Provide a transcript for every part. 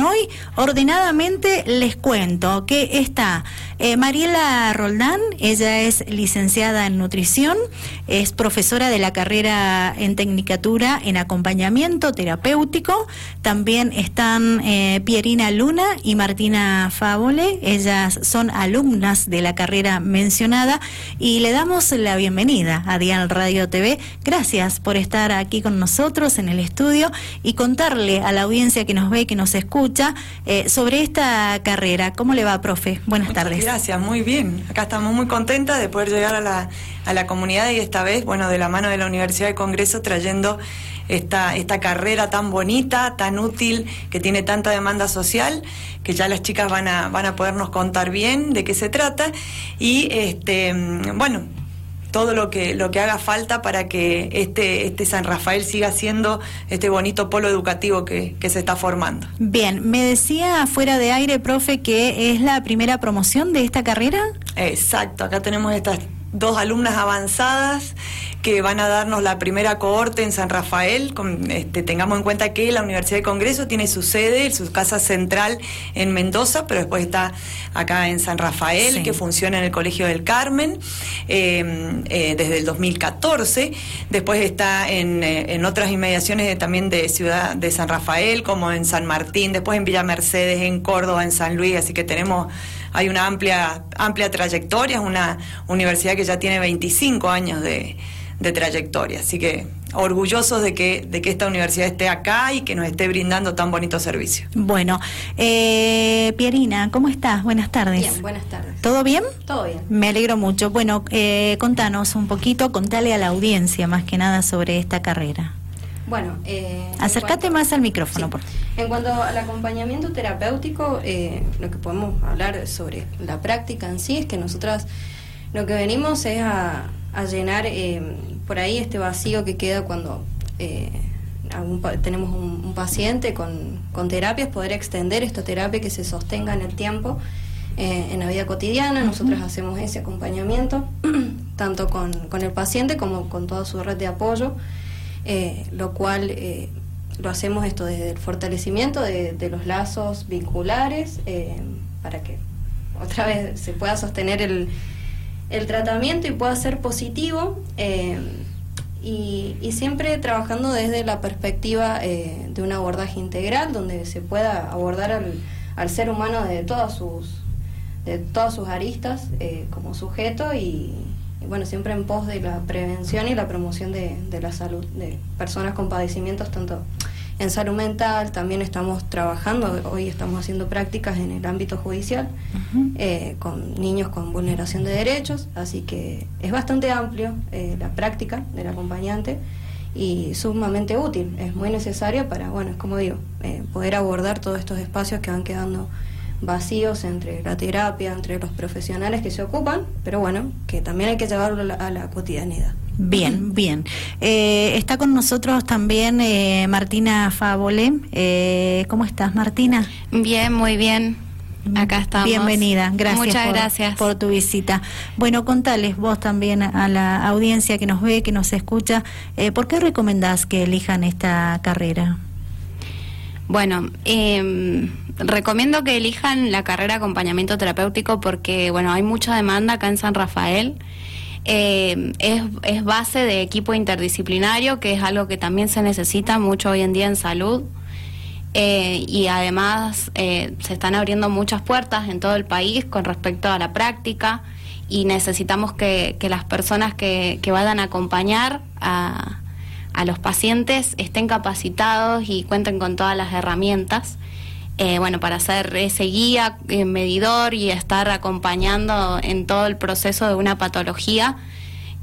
hoy. Ordenadamente les cuento que está eh, Mariela Roldán, ella es licenciada en nutrición, es profesora de la carrera en Tecnicatura en acompañamiento terapéutico. También están eh, Pierina Luna y Martina Favole, ellas son alumnas de la carrera mencionada y le damos la bienvenida a Dial Radio TV. Gracias por estar aquí con nosotros en el estudio y contarle a la audiencia que nos ve, que nos escucha, eh, sobre esta carrera. ¿Cómo le va, profe? Buenas tardes. Gracias, muy bien. Acá estamos muy contentas de poder llegar a la, a la comunidad y esta vez, bueno, de la mano de la Universidad de Congreso trayendo esta, esta carrera tan bonita, tan útil, que tiene tanta demanda social, que ya las chicas van a, van a podernos contar bien de qué se trata. Y este, bueno, todo lo que lo que haga falta para que este este San Rafael siga siendo este bonito polo educativo que, que, se está formando. Bien, me decía fuera de aire, profe, que es la primera promoción de esta carrera. Exacto, acá tenemos estas dos alumnas avanzadas que van a darnos la primera cohorte en San Rafael. Con, este, tengamos en cuenta que la Universidad de Congreso tiene su sede, su casa central en Mendoza, pero después está acá en San Rafael, sí. que funciona en el Colegio del Carmen eh, eh, desde el 2014. Después está en, eh, en otras inmediaciones de, también de Ciudad de San Rafael, como en San Martín, después en Villa Mercedes, en Córdoba, en San Luis, así que tenemos hay una amplia amplia trayectoria, es una universidad que ya tiene 25 años de, de trayectoria. Así que orgullosos de que, de que esta universidad esté acá y que nos esté brindando tan bonito servicio. Bueno, eh, Pierina, ¿cómo estás? Buenas tardes. Bien, buenas tardes. ¿Todo bien? Todo bien. Me alegro mucho. Bueno, eh, contanos un poquito, contale a la audiencia más que nada sobre esta carrera. Bueno, eh, acércate más al micrófono. Sí. Por en cuanto al acompañamiento terapéutico, eh, lo que podemos hablar sobre la práctica en sí es que nosotras lo que venimos es a, a llenar eh, por ahí este vacío que queda cuando eh, algún, tenemos un, un paciente con, con, terapias, poder extender esta terapia que se sostenga en el tiempo, eh, en la vida cotidiana. Uh -huh. Nosotros hacemos ese acompañamiento, tanto con, con, el paciente como con toda su red de apoyo, eh, lo cual eh, lo hacemos esto desde el fortalecimiento de, de los lazos vinculares, para que otra vez se pueda sostener el el tratamiento y pueda ser positivo eh, y, y, siempre trabajando desde la perspectiva eh, de un abordaje integral donde se pueda abordar al, al, ser humano de todas sus de todas sus aristas eh, como sujeto y, bueno siempre en pos de la prevención y la promoción de la salud de personas con padecimientos tanto en salud mental, también estamos trabajando, hoy estamos haciendo prácticas en el ámbito judicial uh -huh. eh, con niños con vulneración de derechos, así que es bastante amplio eh, la práctica del acompañante y sumamente útil, es muy necesario para, bueno, como digo, eh, poder abordar todos estos espacios que van quedando vacíos entre la terapia, entre los profesionales que se ocupan, pero bueno, que también hay que llevarlo a la, a la cotidianidad. Bien, bien. Eh, está con nosotros también eh, Martina Favole. Eh, ¿Cómo estás, Martina? Bien, muy bien. Acá estamos. Bienvenida, gracias. Muchas por, gracias. por tu visita. Bueno, contales vos también a la audiencia que nos ve, que nos escucha, eh, ¿por qué recomendás que elijan esta carrera? Bueno, eh, recomiendo que elijan la carrera de acompañamiento terapéutico porque, bueno, hay mucha demanda acá en San Rafael. Eh, es, base de equipo interdisciplinario, que es algo que también se necesita mucho hoy en día en salud. Eh, y además eh, se están abriendo muchas puertas en todo el país con respecto a la práctica y necesitamos que, que las personas que, que, vayan a acompañar a, a, los pacientes estén capacitados y cuenten con todas las herramientas. Eh, bueno, para ser ese guía, eh, medidor y estar acompañando en todo el proceso de una patología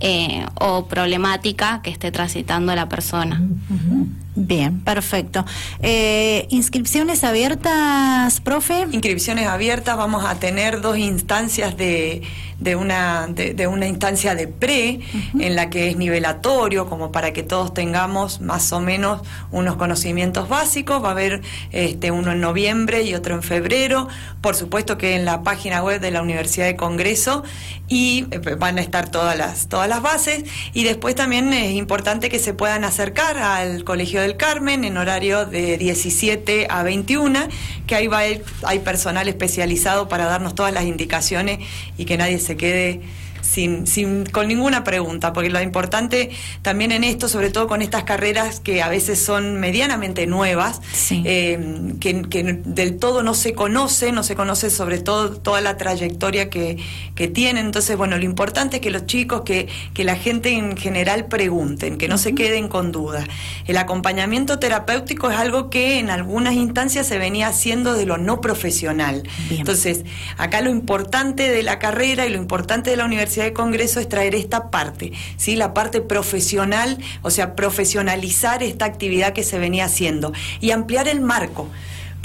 eh, o problemática que esté transitando la persona. Uh -huh. Bien, perfecto. Eh, ¿Inscripciones abiertas, profe? Inscripciones abiertas, vamos a tener dos instancias de, de una, de, una instancia de pre, en la que es nivelatorio, como para que todos tengamos más o menos unos conocimientos básicos. Va a haber este, uno en noviembre y otro en febrero. Por supuesto que en la página web de la Universidad de Congreso y eh, van a estar todas las, todas las bases. Y después también es importante que se puedan acercar al Colegio del Carmen en horario de 17 a 21, que ahí va hay personal especializado para darnos todas las indicaciones y que nadie se quede sin, sin, con ninguna pregunta, porque lo importante también en esto, sobre todo con estas carreras que a veces son medianamente nuevas, eh, que, del todo no se conoce, no se conoce sobre todo toda la trayectoria que, que tienen. Entonces, bueno, lo importante es que los chicos, que, que la gente en general pregunten, que no se queden con dudas. El acompañamiento terapéutico es algo que en algunas instancias se venía haciendo de lo no profesional. Entonces, acá lo importante de la carrera y lo importante de la universidad de Congreso es traer esta parte, ¿sí? la parte profesional, o sea, profesionalizar esta actividad que se venía haciendo y ampliar el marco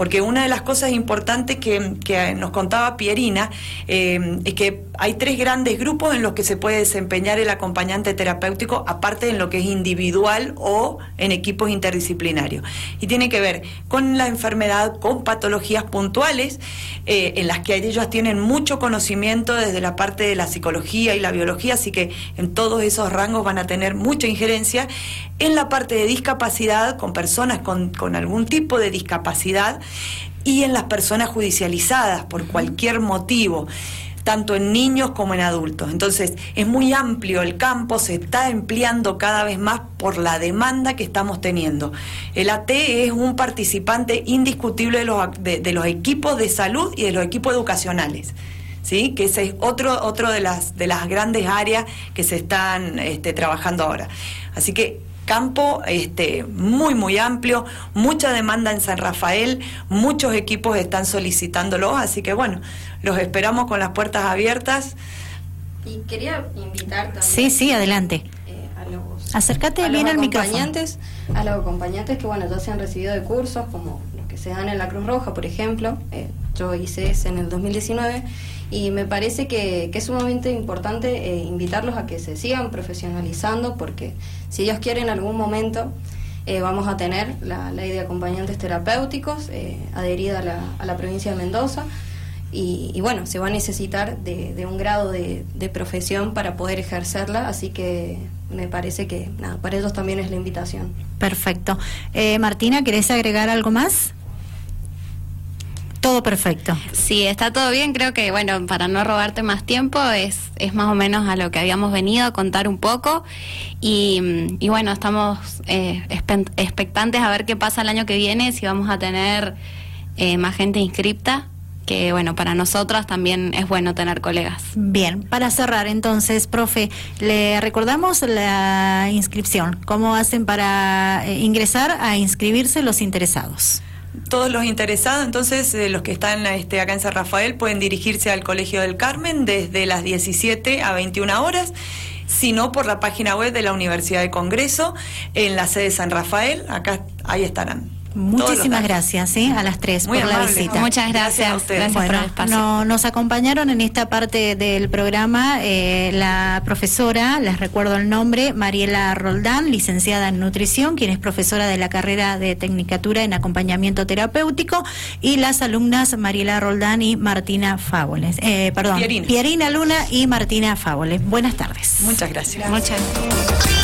porque una de las cosas importantes que, nos contaba Pierina eh, es que hay tres grandes grupos en los que se puede desempeñar el acompañante terapéutico, aparte en lo que es individual o en equipos interdisciplinarios. Y tiene que ver con la enfermedad, con patologías puntuales, eh, en las que ellos tienen mucho conocimiento desde la parte de la psicología y la biología, así que en todos esos rangos van a tener mucha injerencia. En la parte de discapacidad, con personas con, con algún tipo de discapacidad, y en las personas judicializadas por cualquier motivo tanto en niños como en adultos. Entonces, es muy amplio el campo, se está empleando cada vez más por la demanda que estamos teniendo. El AT es un participante indiscutible de los, de, los equipos de salud y de los equipos educacionales. ¿Sí? que ese es otro, otro de, las, de las grandes áreas que se están este, trabajando ahora. Así que campo este, muy, muy amplio, mucha demanda en San Rafael, muchos equipos están solicitándolo, así que bueno, los esperamos con las puertas abiertas. Y quería invitar también. Sí, sí, adelante. Eh, a los, Acércate bien al micrófono. A los acompañantes que bueno ya se han recibido de cursos, como los que se dan en la Cruz Roja, por ejemplo. Eh, yo hice ese en el 2019 y me parece que, es sumamente importante eh, invitarlos a que se sigan profesionalizando porque si ellos quieren en algún momento eh, vamos a tener la ley de acompañantes terapéuticos eh, adherida a la, a la, provincia de Mendoza y, bueno, se va a necesitar de, un grado de, de, profesión para poder ejercerla, así que me parece que nada, para ellos también es la invitación. Perfecto. Martina, ¿querés agregar algo más? Todo perfecto. Sí, está todo bien. Creo que, bueno, para no robarte más tiempo, es, es más o menos a lo que habíamos venido a contar un poco. Y, bueno, estamos eh, expectantes a ver qué pasa el año que viene, si vamos a tener eh, más gente inscripta que bueno, para nosotras también es bueno tener colegas. Bien, para cerrar entonces, profe, le recordamos la inscripción, cómo hacen para eh, ingresar a inscribirse los interesados todos los interesados, entonces eh, los que están este, acá en San Rafael pueden dirigirse al Colegio del Carmen desde las 17 a 21 horas, sino por la página web de la Universidad de Congreso en la sede de San Rafael, acá ahí estarán. Muchísimas gracias ¿sí? a las tres por la visita. Muchas gracias. Gracias, por el espacio. nos acompañaron en esta parte del programa eh, la profesora, les recuerdo el nombre, Mariela Roldán, licenciada en nutrición, quien es profesora de la carrera de Tecnicatura en acompañamiento terapéutico, y las alumnas Mariela Roldán y Martina Fáboles. Eh, perdón, Pierina. Pierina Luna y Martina Fáboles. Buenas tardes. Muchas gracias. Muchas gracias.